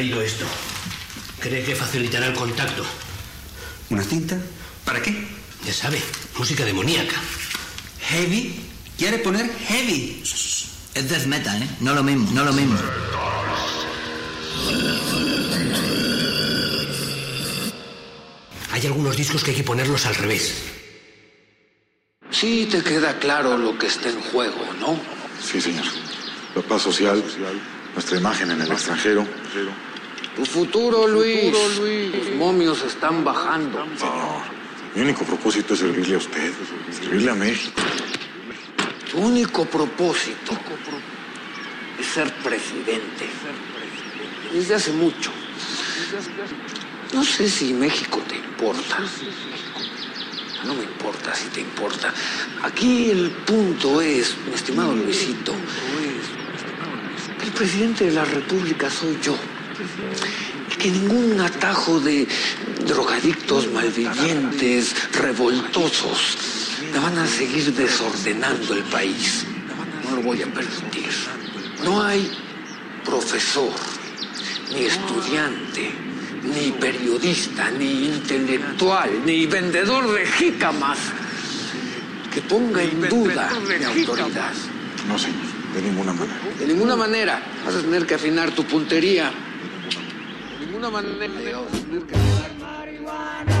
traído esto. Cree que facilitará el contacto. ¿Una cinta? ¿Para qué? Ya sabe, música demoníaca. ¿Heavy? ¿Quiere poner heavy? Es death metal, ¿eh? No lo mismo, no lo mismo. Hay algunos discos que hay que ponerlos al revés. Sí te queda claro lo que está en juego, ¿no? Sí, señor. La paz social, nuestra imagen en el extranjero. Tu futuro, Luis. Los momios están bajando. Señor, mi único propósito es servirle a usted, servirle a México. Tu único propósito ser presidente. Desde hace mucho. No sé si México te importa. No me importa si te importa. Aquí el punto es, mi estimado Luisito, que el presidente de la República soy yo. Y que ningún atajo de drogadictos malvivientes, revoltosos, me van a seguir desordenando el país. No lo voy a permitir. No hay profesor, ni estudiante, ni periodista, ni intelectual, ni vendedor de jícamas que ponga en duda mi autoridad. No, señor, de ninguna manera. De ninguna manera vas a tener que afinar tu puntería. De ninguna manera. a tener que afinar. Marihuana,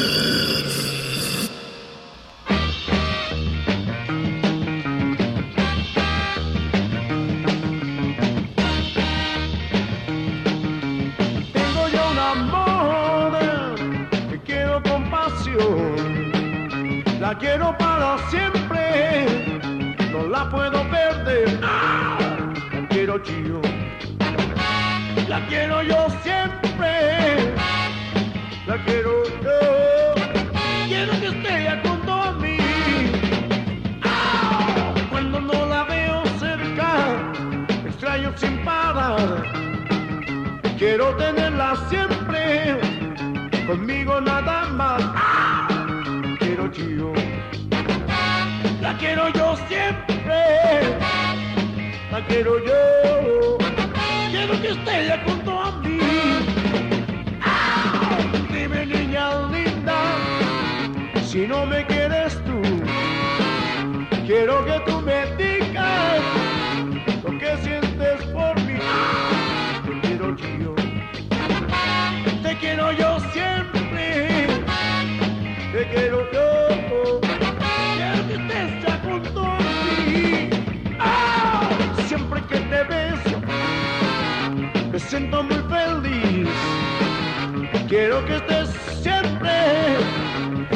Quiero que estés siempre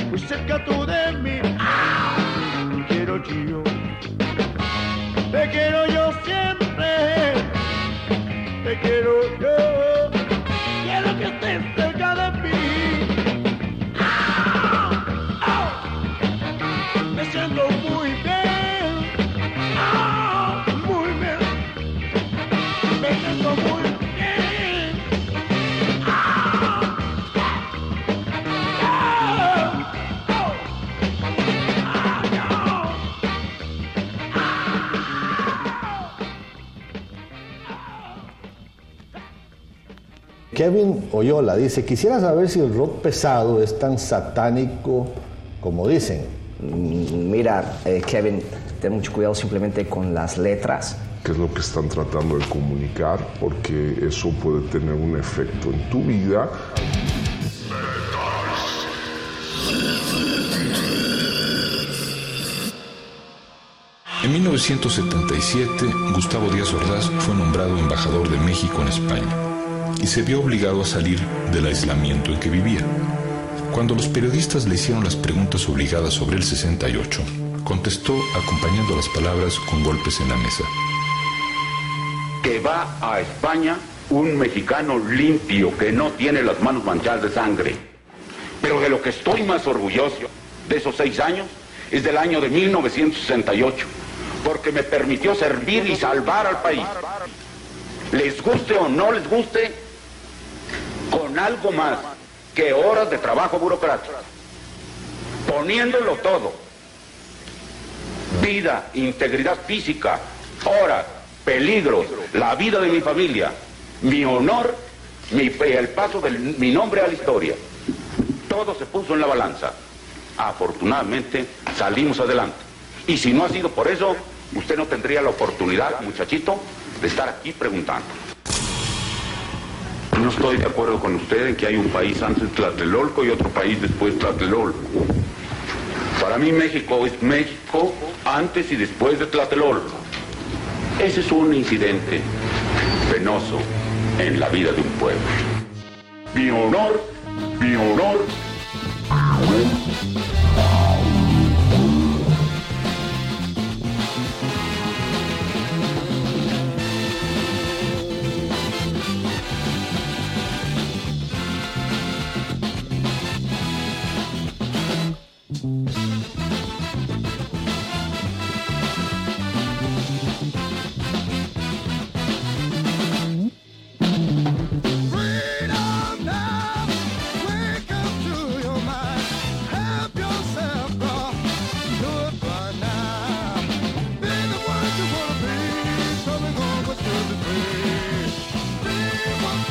muy cerca tú de mí. ¡Ah! Quiero yo, te quiero yo Kevin Oyola dice, quisiera saber si el rock pesado es tan satánico como dicen. Mm, Mira, eh, Kevin, ten mucho cuidado simplemente con las letras. qué es lo que están tratando de comunicar, porque eso puede tener un efecto en tu vida. En 1977, Gustavo Díaz Ordaz fue nombrado embajador de México en España y se vio obligado a salir del aislamiento en que vivía. Cuando los periodistas le hicieron las preguntas obligadas sobre el 68, contestó acompañando las palabras con golpes en la mesa. que va a España un mexicano limpio que no tiene las manos manchadas de sangre. Pero de lo que estoy más orgulloso de esos seis años es del año de 1968, porque me permitió servir y salvar al país. Les guste o no les guste, algo más que horas de trabajo burocrático, poniéndolo todo, vida, integridad física, horas, peligros, la vida de mi familia, mi honor, el paso de mi nombre a la historia. Todo se puso en la balanza. Afortunadamente salimos adelante. Y si no ha sido por eso, usted no tendría la oportunidad, muchachito, de estar aquí preguntando. Estoy de acuerdo con usted en que hay un país antes Tlatelolco y otro país después de Tlatelolco. Para mí México es México antes y después de Tlatelolco. Ese es un incidente penoso en la vida de un pueblo. Mi honor, mi honor.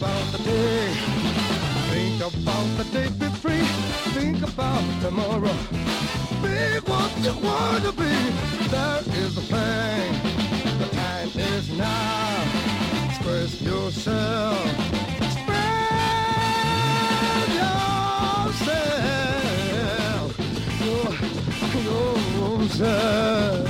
about the day. Think about the day, be free. Think about tomorrow. Be what you want to be. There is a thing. The time is now. Express yourself. Express yourself. Your, yourself.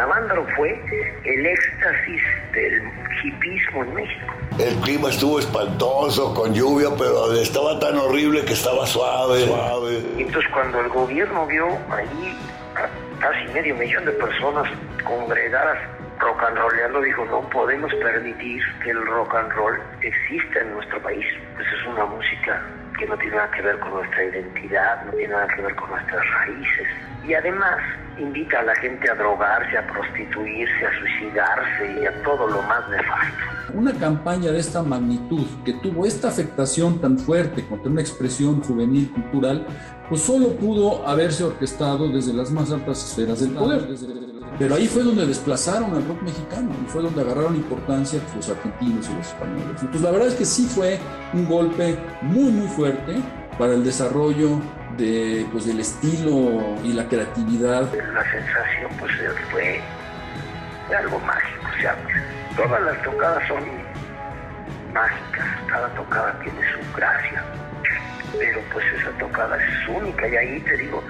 Navándaro fue el éxtasis del hipismo en México. El clima estuvo espantoso, con lluvia, pero estaba tan horrible que estaba suave. suave. Entonces cuando el gobierno vio ahí a casi medio millón de personas congregadas rock and rollando, dijo no podemos permitir que el rock and roll exista en nuestro país. Pues es una música que no tiene nada que ver con nuestra identidad, no tiene nada que ver con nuestras raíces. Y además invita a la gente a drogarse, a prostituirse, a suicidarse y a todo lo más nefasto. Una campaña de esta magnitud, que tuvo esta afectación tan fuerte contra una expresión juvenil cultural, pues solo pudo haberse orquestado desde las más altas esferas del poder. Pero ahí fue donde desplazaron al rock mexicano y fue donde agarraron importancia los argentinos y los españoles. Entonces la verdad es que sí fue un golpe muy muy fuerte para el desarrollo de, pues, del estilo y la creatividad. La sensación pues fue algo mágico, o sea, todas las tocadas son mágicas, cada tocada tiene su gracia, pero pues esa tocada es única y ahí te digo,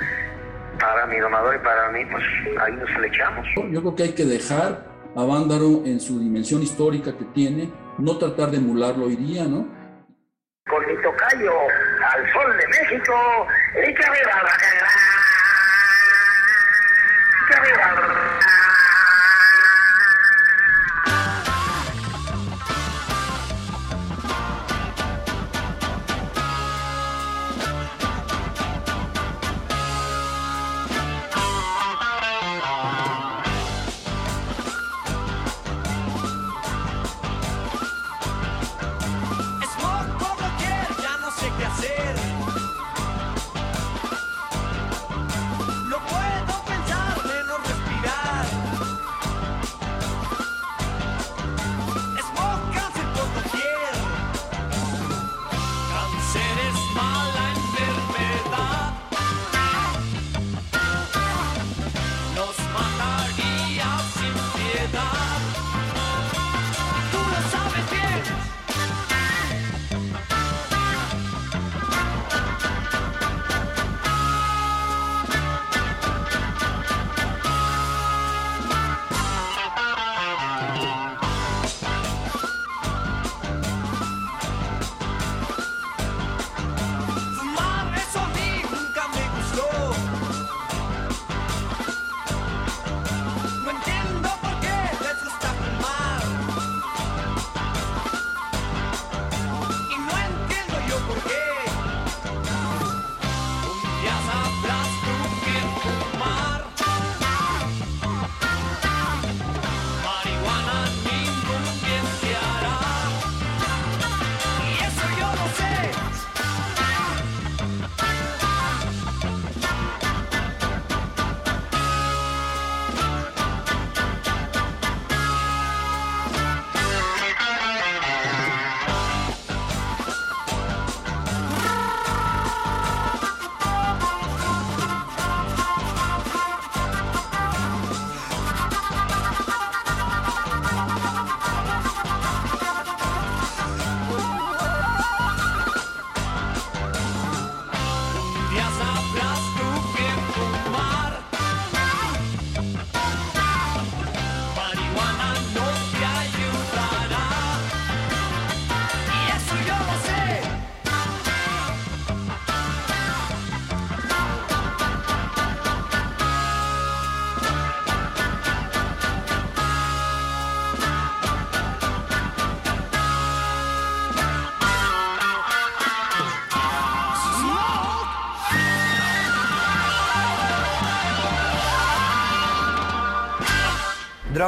para mi donador y para mí, pues ahí nos flechamos. Yo creo que hay que dejar a Vándaro en su dimensión histórica que tiene, no tratar de emularlo hoy día, ¿no? Con mi tocayo al sol de México, y que la que viva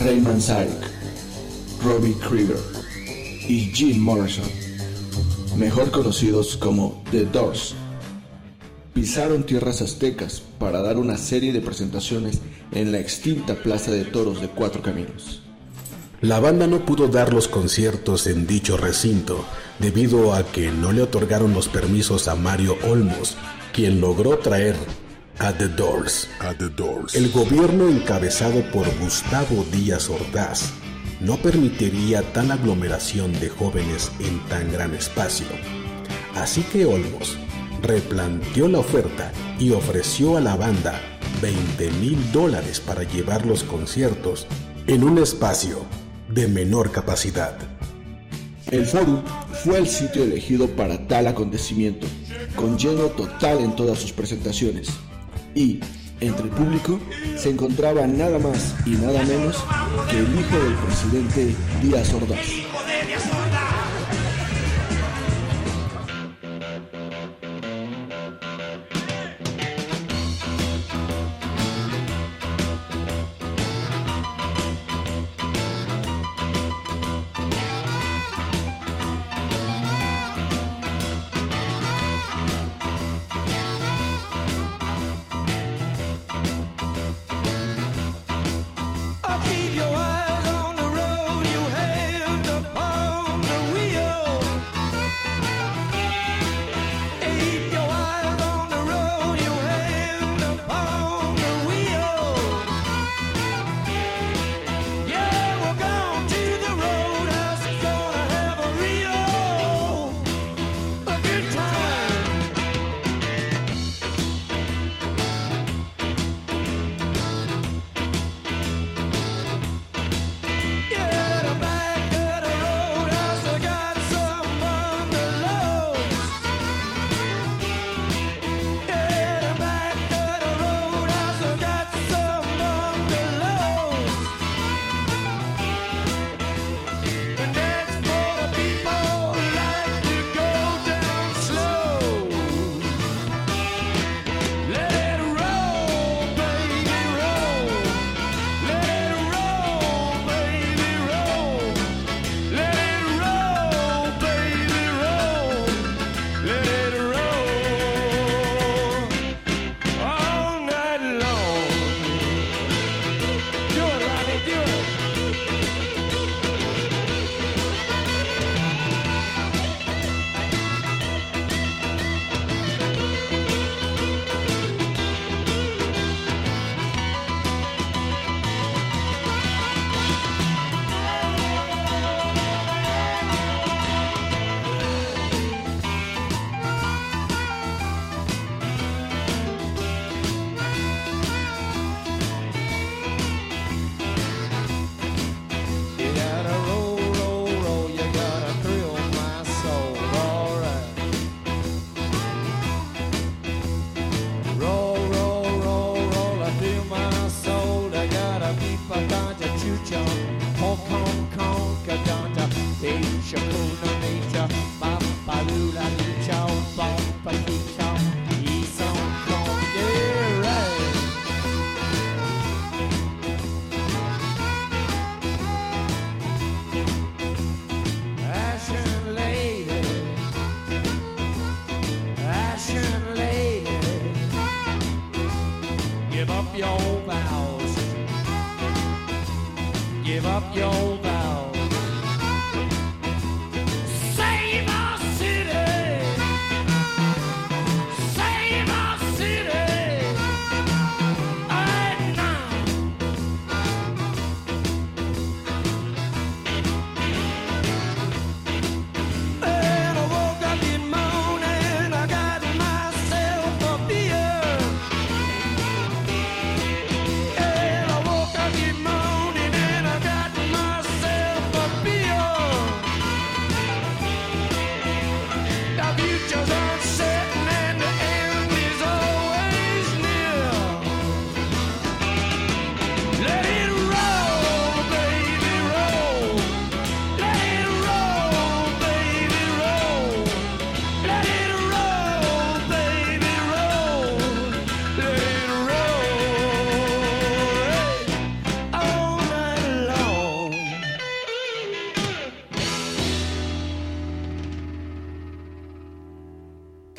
Ray Manzarek, Robbie Krieger y Jim Morrison, mejor conocidos como The Doors, pisaron tierras aztecas para dar una serie de presentaciones en la extinta Plaza de Toros de Cuatro Caminos. La banda no pudo dar los conciertos en dicho recinto debido a que no le otorgaron los permisos a Mario Olmos, quien logró traer a The Doors. A The Doors. El gobierno encabezado por Gustavo Díaz Ordaz no permitiría tal aglomeración de jóvenes en tan gran espacio. Así que Olmos replanteó la oferta y ofreció a la banda 20 mil dólares para llevar los conciertos en un espacio de menor capacidad. El Forum fue el sitio elegido para tal acontecimiento, con lleno total en todas sus presentaciones. Y, entre el público, se encontraba nada más y nada menos que el hijo del presidente Díaz Ordaz.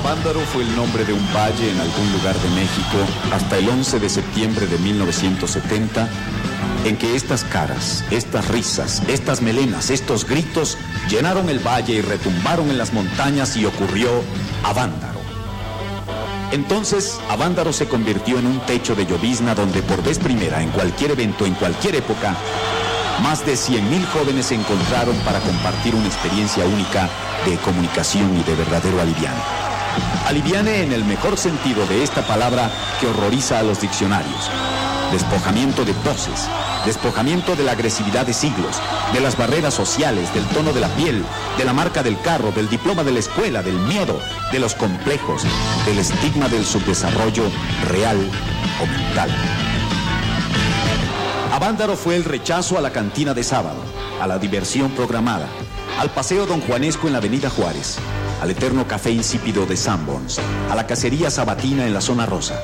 Avándaro fue el nombre de un valle en algún lugar de México hasta el 11 de septiembre de 1970, en que estas caras, estas risas, estas melenas, estos gritos llenaron el valle y retumbaron en las montañas y ocurrió Avándaro. Entonces, Avándaro se convirtió en un techo de llovizna donde por vez primera, en cualquier evento, en cualquier época, más de 100.000 jóvenes se encontraron para compartir una experiencia única de comunicación y de verdadero aliviane. Aliviane en el mejor sentido de esta palabra que horroriza a los diccionarios. Despojamiento de poses, despojamiento de la agresividad de siglos, de las barreras sociales, del tono de la piel, de la marca del carro, del diploma de la escuela, del miedo, de los complejos, del estigma del subdesarrollo real o mental. Avándaro fue el rechazo a la cantina de sábado, a la diversión programada, al paseo Don Juanesco en la Avenida Juárez, al eterno café insípido de Sanborns, a la cacería sabatina en la zona rosa.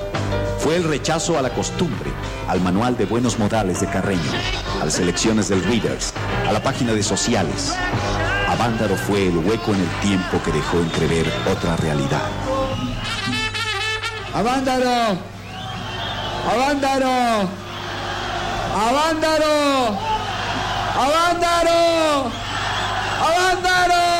Fue el rechazo a la costumbre, al manual de buenos modales de Carreño, a las elecciones del Readers, a la página de sociales. Avándaro fue el hueco en el tiempo que dejó entrever otra realidad. ¡Avándaro! ¡Avándaro! ¡Avándaro! ¡Avándaro! ¡Abándalo!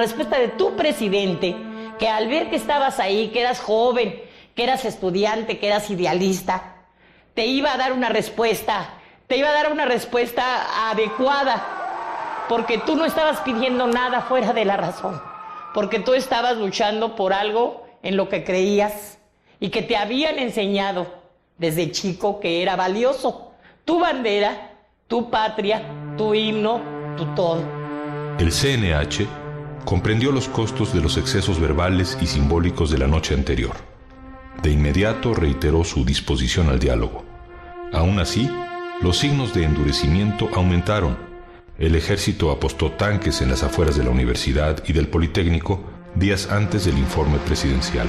Respuesta de tu presidente, que al ver que estabas ahí, que eras joven, que eras estudiante, que eras idealista, te iba a dar una respuesta, te iba a dar una respuesta adecuada, porque tú no estabas pidiendo nada fuera de la razón, porque tú estabas luchando por algo en lo que creías y que te habían enseñado desde chico que era valioso. Tu bandera, tu patria, tu himno, tu todo. El CNH comprendió los costos de los excesos verbales y simbólicos de la noche anterior. De inmediato reiteró su disposición al diálogo. Aún así, los signos de endurecimiento aumentaron. El ejército apostó tanques en las afueras de la universidad y del Politécnico días antes del informe presidencial.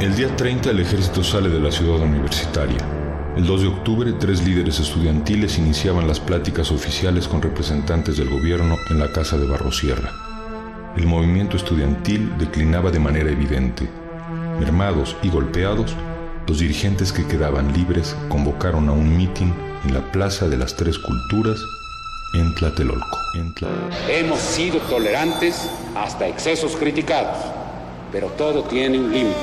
El día 30 el ejército sale de la ciudad universitaria. El 2 de octubre, tres líderes estudiantiles iniciaban las pláticas oficiales con representantes del gobierno en la casa de Barrosierra. El movimiento estudiantil declinaba de manera evidente. Mermados y golpeados, los dirigentes que quedaban libres convocaron a un mitin en la Plaza de las Tres Culturas en Tlatelolco. En Tla- Hemos sido tolerantes hasta excesos criticados, pero todo tiene un límite.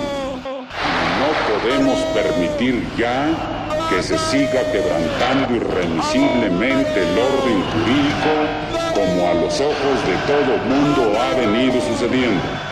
No podemos permitir ya que se siga quebrantando irremisiblemente el orden jurídico como a los ojos de todo mundo ha venido sucediendo.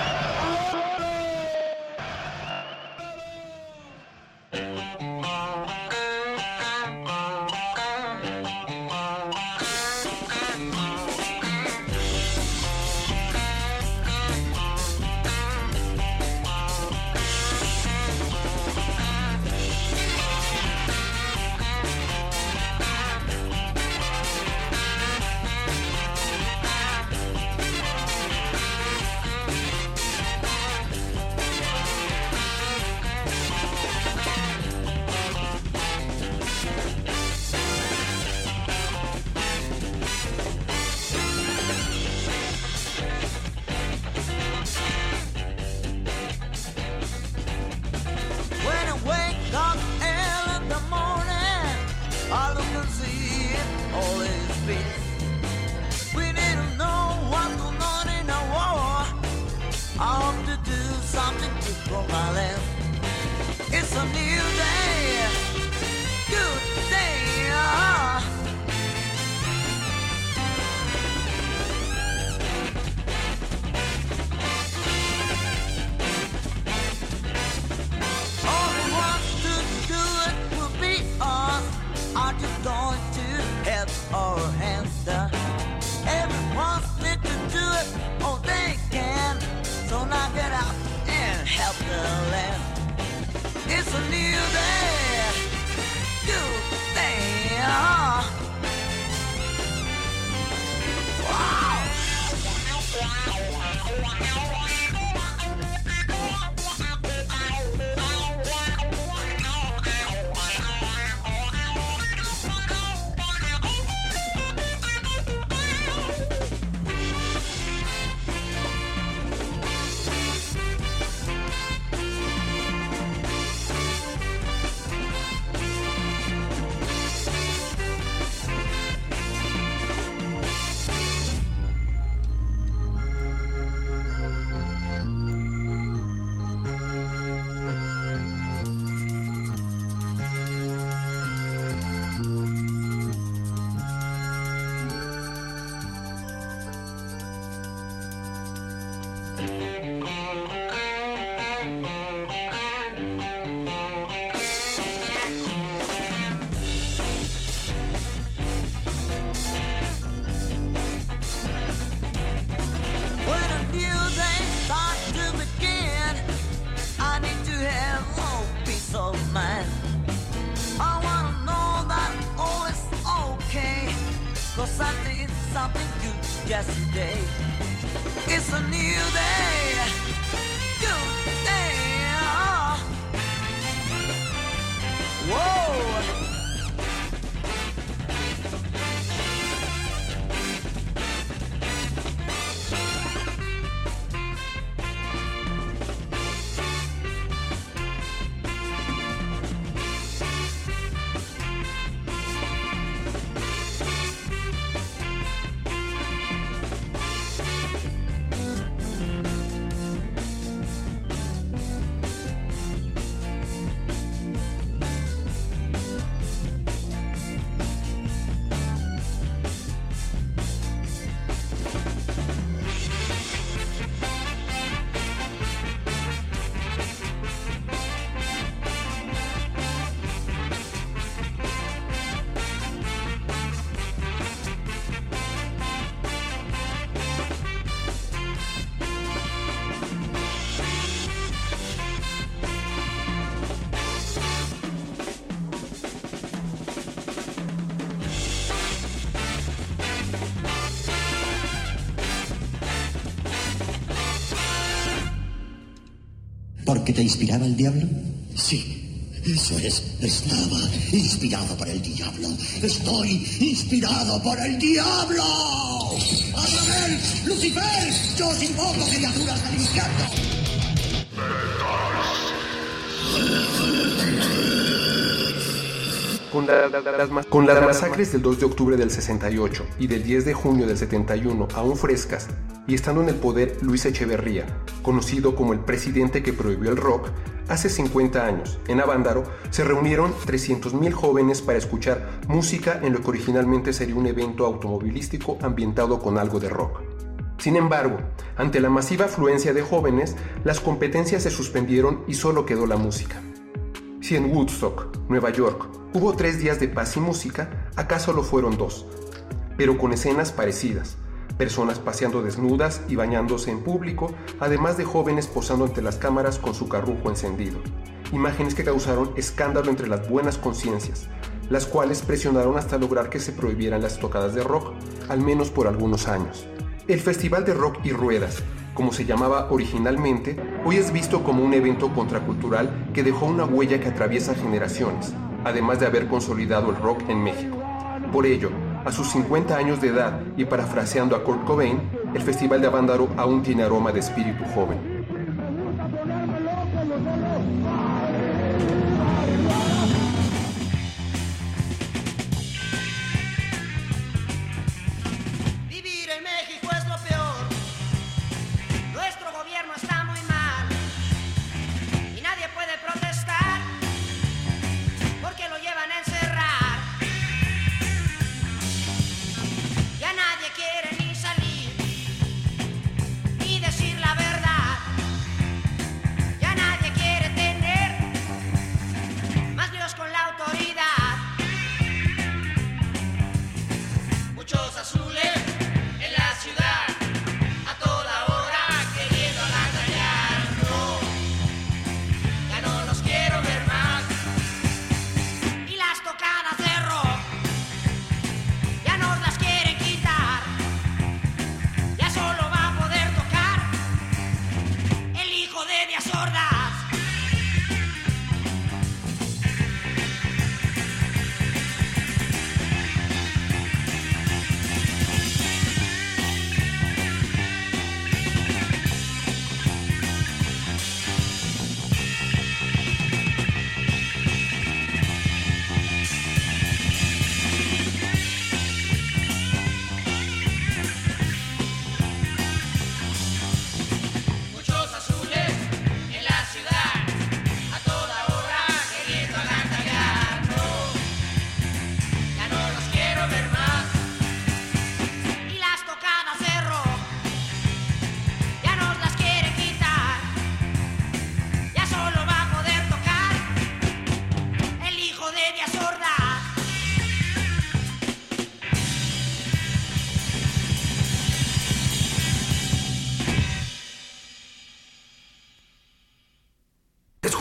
¿Porque te inspiraba el diablo? Sí, eso es. Estaba inspirado por el diablo. Estoy inspirado por el diablo. ¡Azrael! ¡Lucifer! Yo os invoco criaturas del infierno. Con, la- las, ma- con las masacres del 2 de octubre del 68 y del 10 de junio del 71 aún frescas, y estando en el poder Luis Echeverría, conocido como el presidente que prohibió el rock, hace 50 años, en Avándaro, se reunieron 300.000 jóvenes para escuchar música en lo que originalmente sería un evento automovilístico ambientado con algo de rock. Sin embargo, ante la masiva afluencia de jóvenes, las competencias se suspendieron y solo quedó la música. Si en Woodstock, Nueva York, hubo tres días de paz y música, acá solo fueron dos, pero con escenas parecidas. Personas paseando desnudas y bañándose en público, además de jóvenes posando ante las cámaras con su carrujo encendido. Imágenes que causaron escándalo entre las buenas conciencias, las cuales presionaron hasta lograr que se prohibieran las tocadas de rock, al menos por algunos años. El Festival de Rock y Ruedas, como se llamaba originalmente, hoy es visto como un evento contracultural que dejó una huella que atraviesa generaciones, además de haber consolidado el rock en México. Por ello, a sus 50 años de edad y parafraseando a Kurt Cobain, el Festival de Avándaro aún tiene aroma de espíritu joven.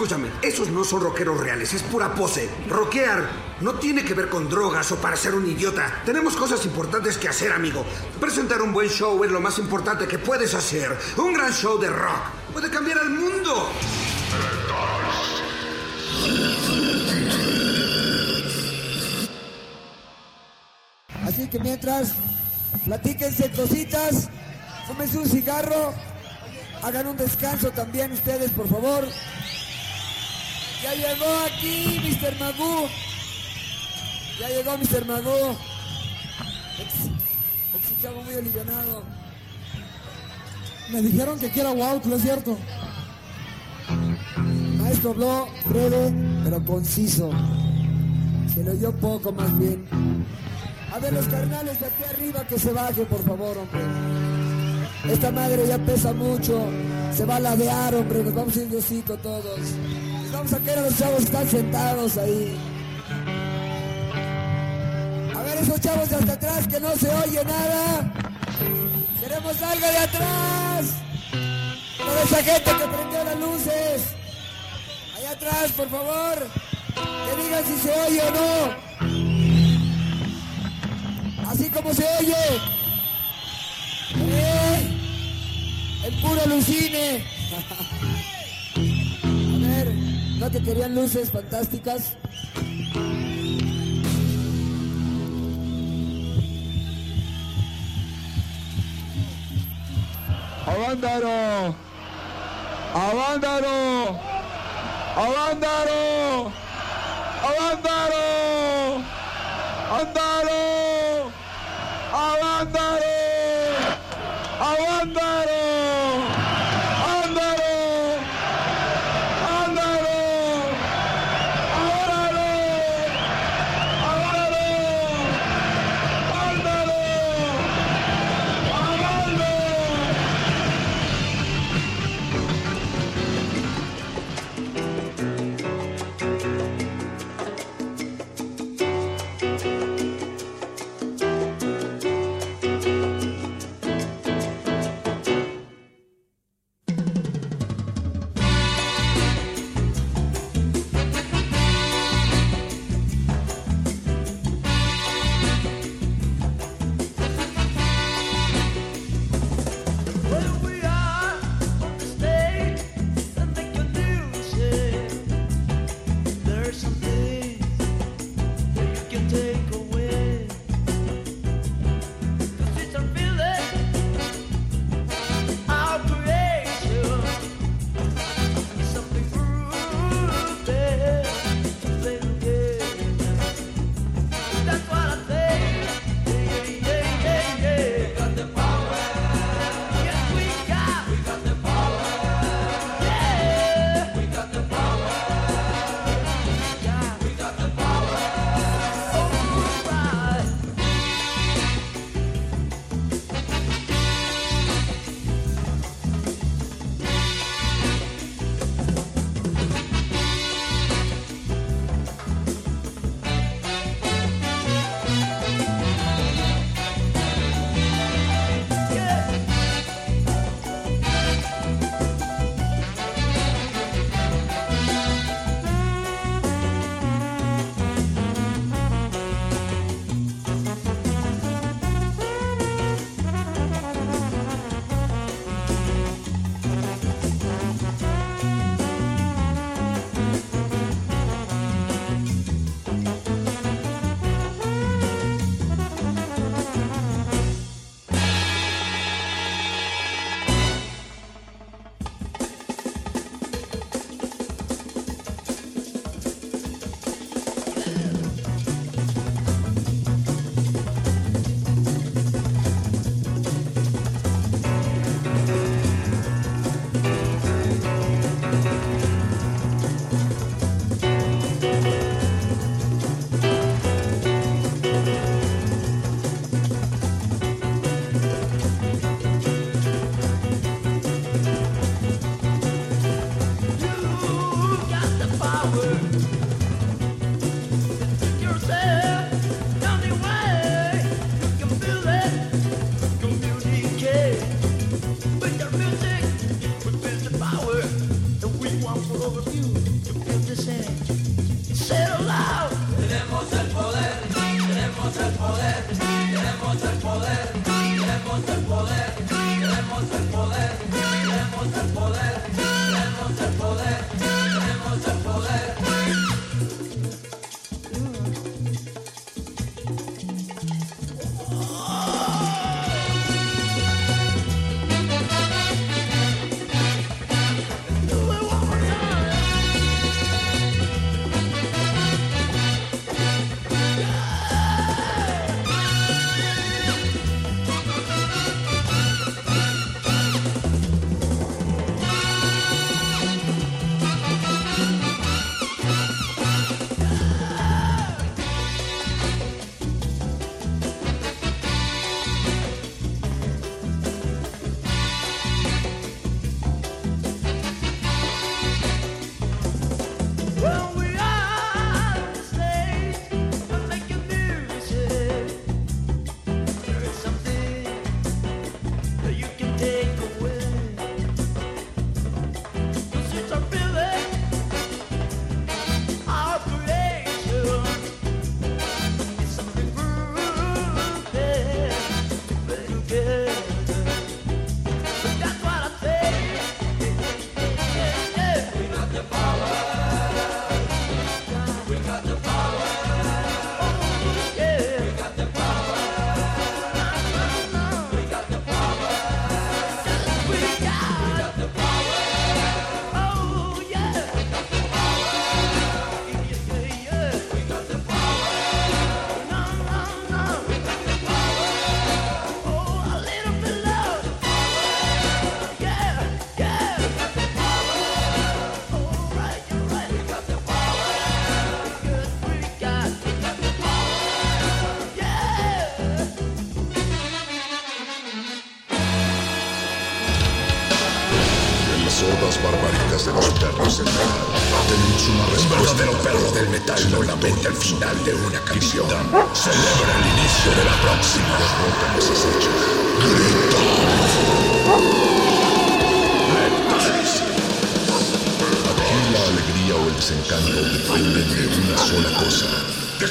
Escúchame, esos no son rockeros reales, es pura pose. Rockear no tiene que ver con drogas o para ser un idiota. Tenemos cosas importantes que hacer, amigo. Presentar un buen show es lo más importante que puedes hacer. Un gran show de rock puede cambiar al mundo. Así que mientras, platíquense cositas, fúmense un cigarro, hagan un descanso también ustedes, por favor. Ya llegó aquí Mr. Magoo. Ya llegó Mr. Magoo. Es un chavo muy alivianado. Me dijeron que quiera wow, ¿no es cierto? Maestro habló breve, pero conciso. Se lo oyó poco más bien. A ver, los carnales de aquí arriba que se bajen, por favor, hombre. Esta madre ya pesa mucho. Se va a ladear, hombre. Nos vamos a ir todos. Vamos a quedar a los chavos están sentados ahí. A ver, esos chavos de hasta atrás que no se oye nada. Queremos algo de atrás. Toda esa gente que prendió las luces. Allá atrás, por favor. Que digan si se oye o no. Así como se oye. ¡Eh! El puro alucine. ¿No que querían luces fantásticas? ¡Avándaro! ¡Avándaro! ¡Avándaro! ¡Avándaro! ¡Avándaro! ¡Avándaro!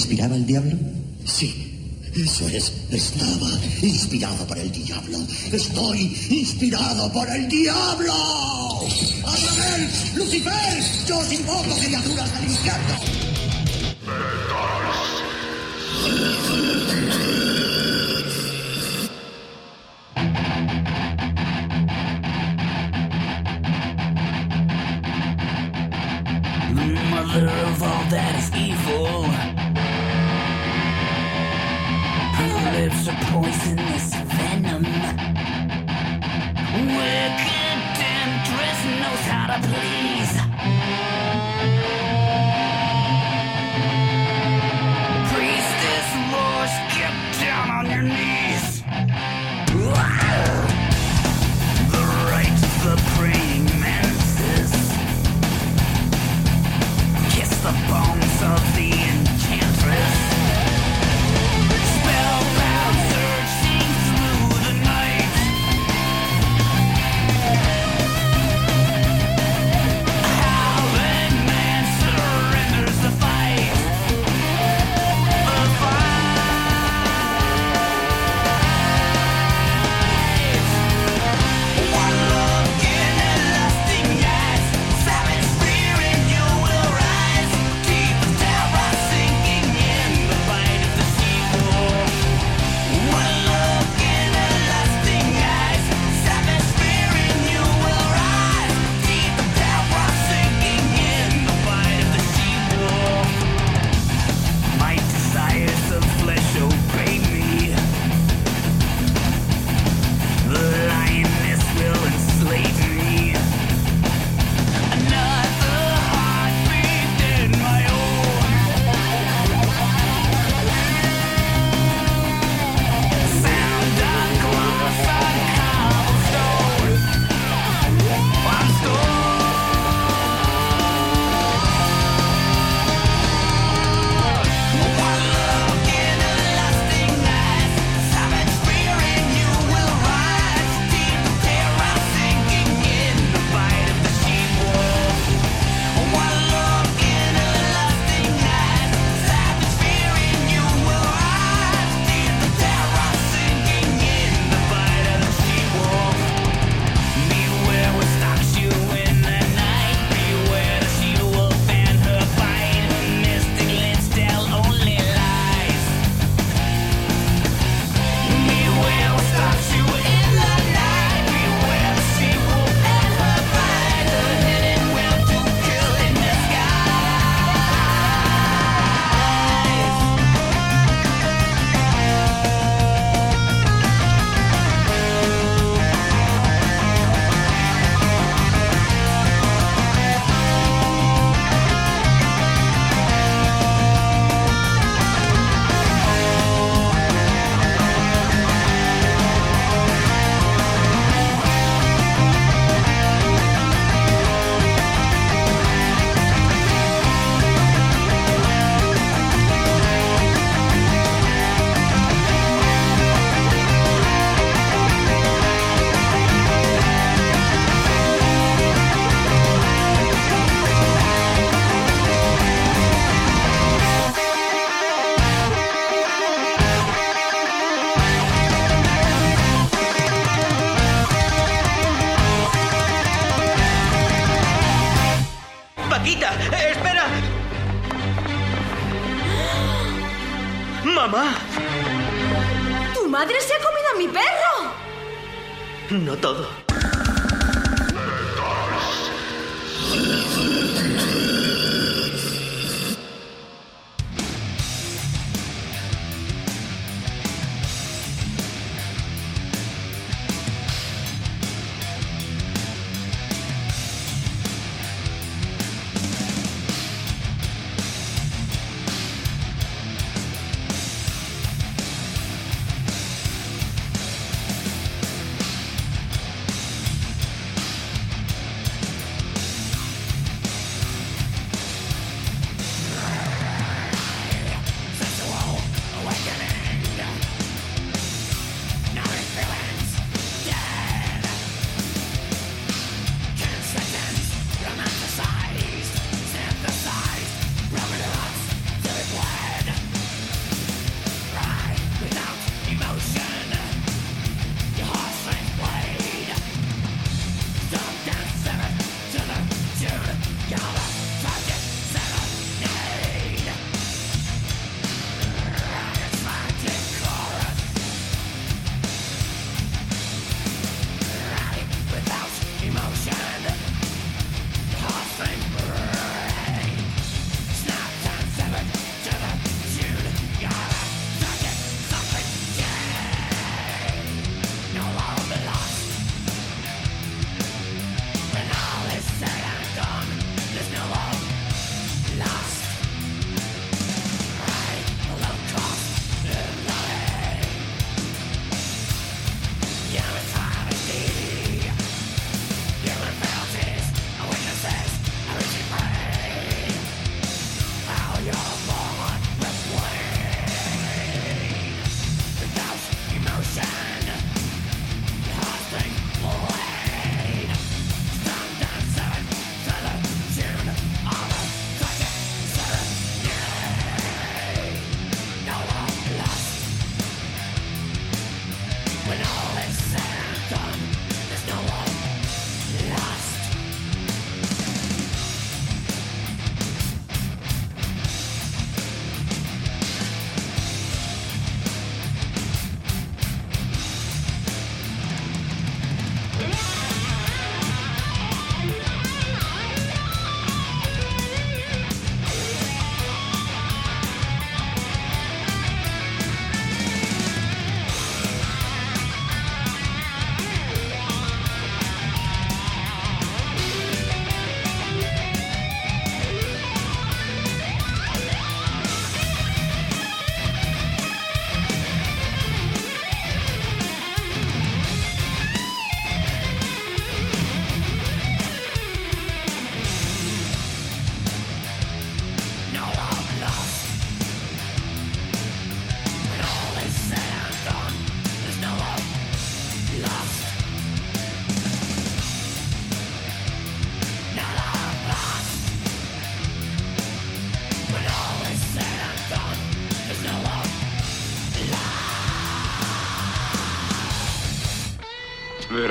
inspiraba el diablo? Sí, eso es, estaba inspirado por el diablo. Estoy inspirado por el diablo. ¡Abraham! ¡Lucifer! ¡Yo os invoco criaturas al infierno!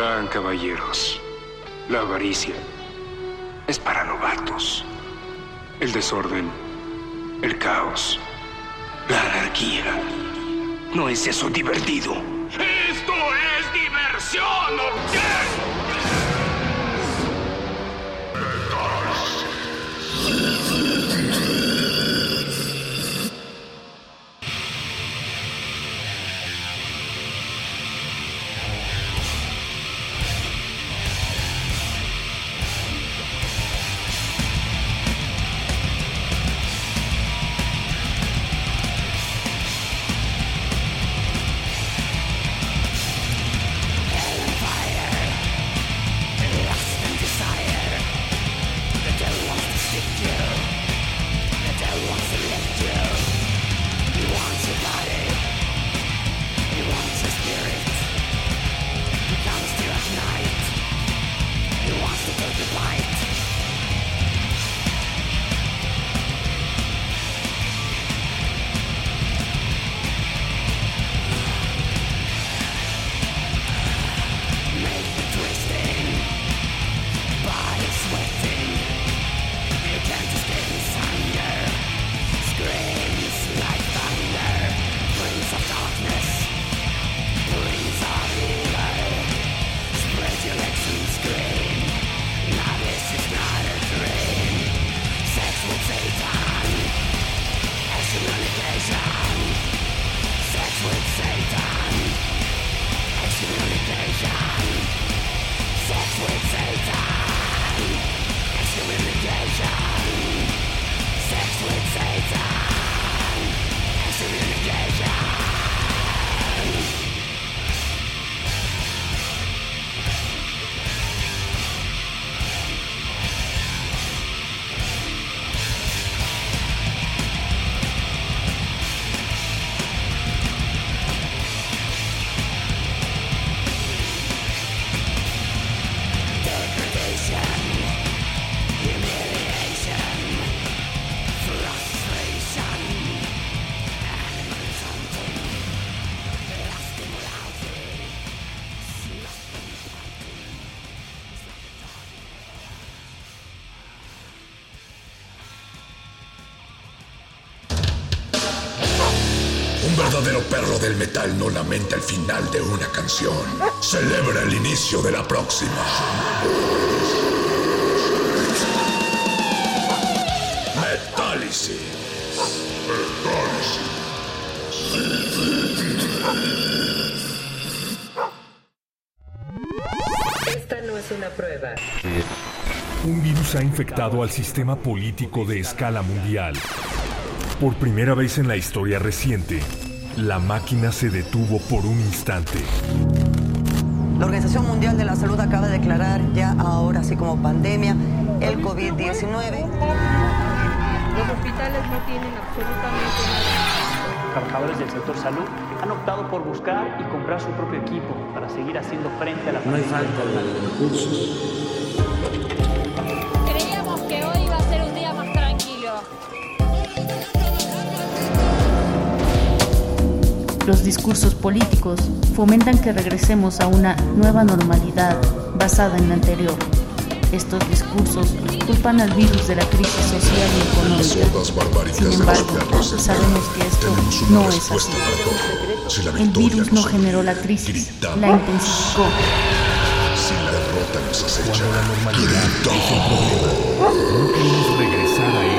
Caballeros, la avaricia es para novatos. El desorden, el caos, la anarquía. ¿No es eso divertido? ¡Esto es diversión! ¿o perro del metal no lamenta el final de una canción. Celebra el inicio de la próxima. Metálisis. Esta no es una prueba. Un virus ha infectado al sistema político de escala mundial. Por primera vez en la historia reciente, la máquina se detuvo por un instante. La Organización Mundial de la Salud acaba de declarar ya ahora, así como pandemia, el COVID-19. Los hospitales no tienen absolutamente nada. Trabajadores del sector salud han optado por buscar y comprar su propio equipo para seguir haciendo frente a la No hay pandemia. falta de recursos. Los discursos políticos fomentan que regresemos a una nueva normalidad basada en la anterior. Estos discursos culpan al virus de la crisis social y económica. Sin embargo, sabemos que esto no es así. El virus no generó la crisis, gritamos. la intensificó. Si la derrota nos acecha, regresar a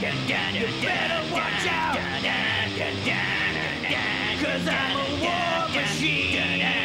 Better watch out. Cause I'm a war machine.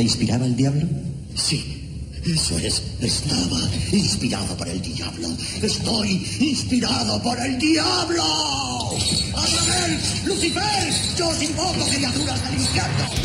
te inspiraba el diablo? Sí. Eso es, estaba inspirado por el diablo. Estoy inspirado por el diablo. Adamel, Lucifer, yo os invoco criaturas al infierno.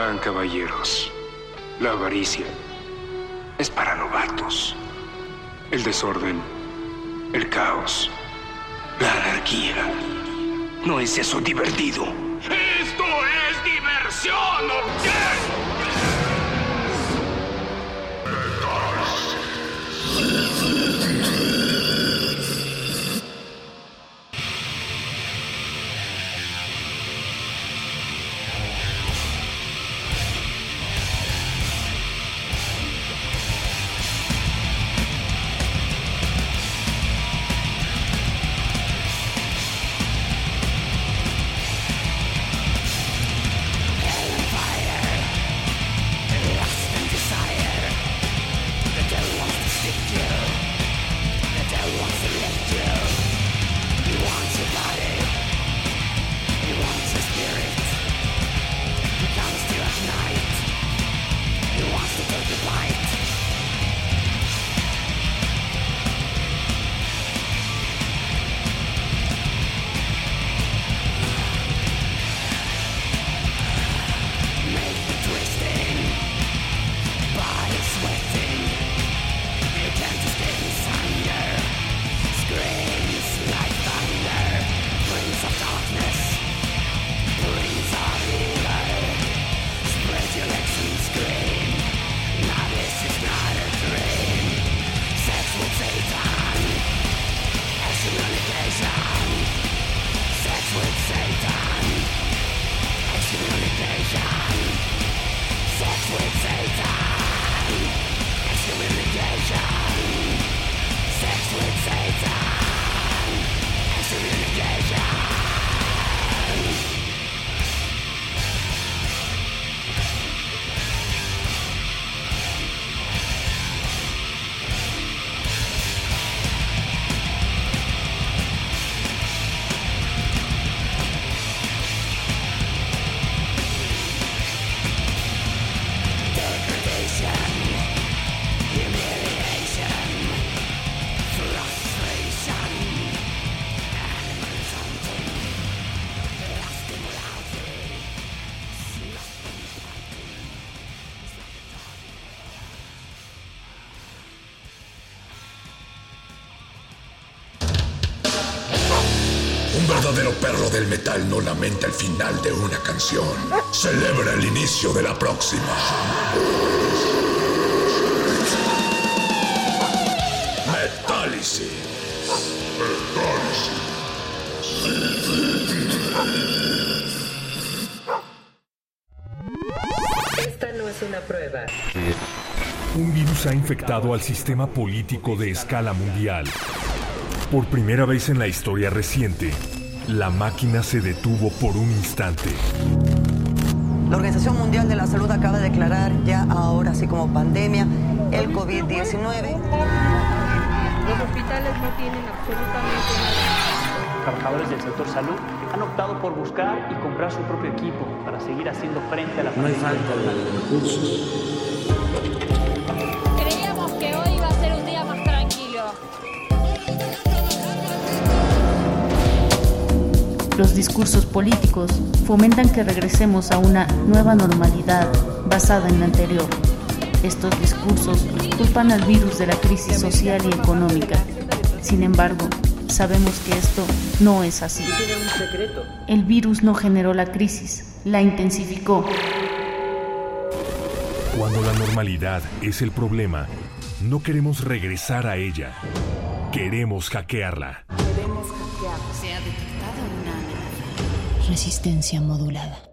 Caballeros, la avaricia es para novatos. El desorden, el caos, la anarquía. ¿No es eso divertido? ¡Esto es diversión! Metal no lamenta el final de una canción. Celebra el inicio de la próxima. Metálisis. Esta no es una prueba. Un virus ha infectado al sistema político de escala mundial. Por primera vez en la historia reciente, la máquina se detuvo por un instante. La Organización Mundial de la Salud acaba de declarar ya ahora, así como pandemia, el COVID-19. Los hospitales no tienen absolutamente nada. Trabajadores del sector salud han optado por buscar y comprar su propio equipo para seguir haciendo frente a la No hay pandemia. falta de recursos. Los discursos políticos fomentan que regresemos a una nueva normalidad basada en la anterior. Estos discursos culpan al virus de la crisis social y económica. Sin embargo, sabemos que esto no es así. El virus no generó la crisis, la intensificó. Cuando la normalidad es el problema, no queremos regresar a ella. Queremos hackearla. Resistencia modulada.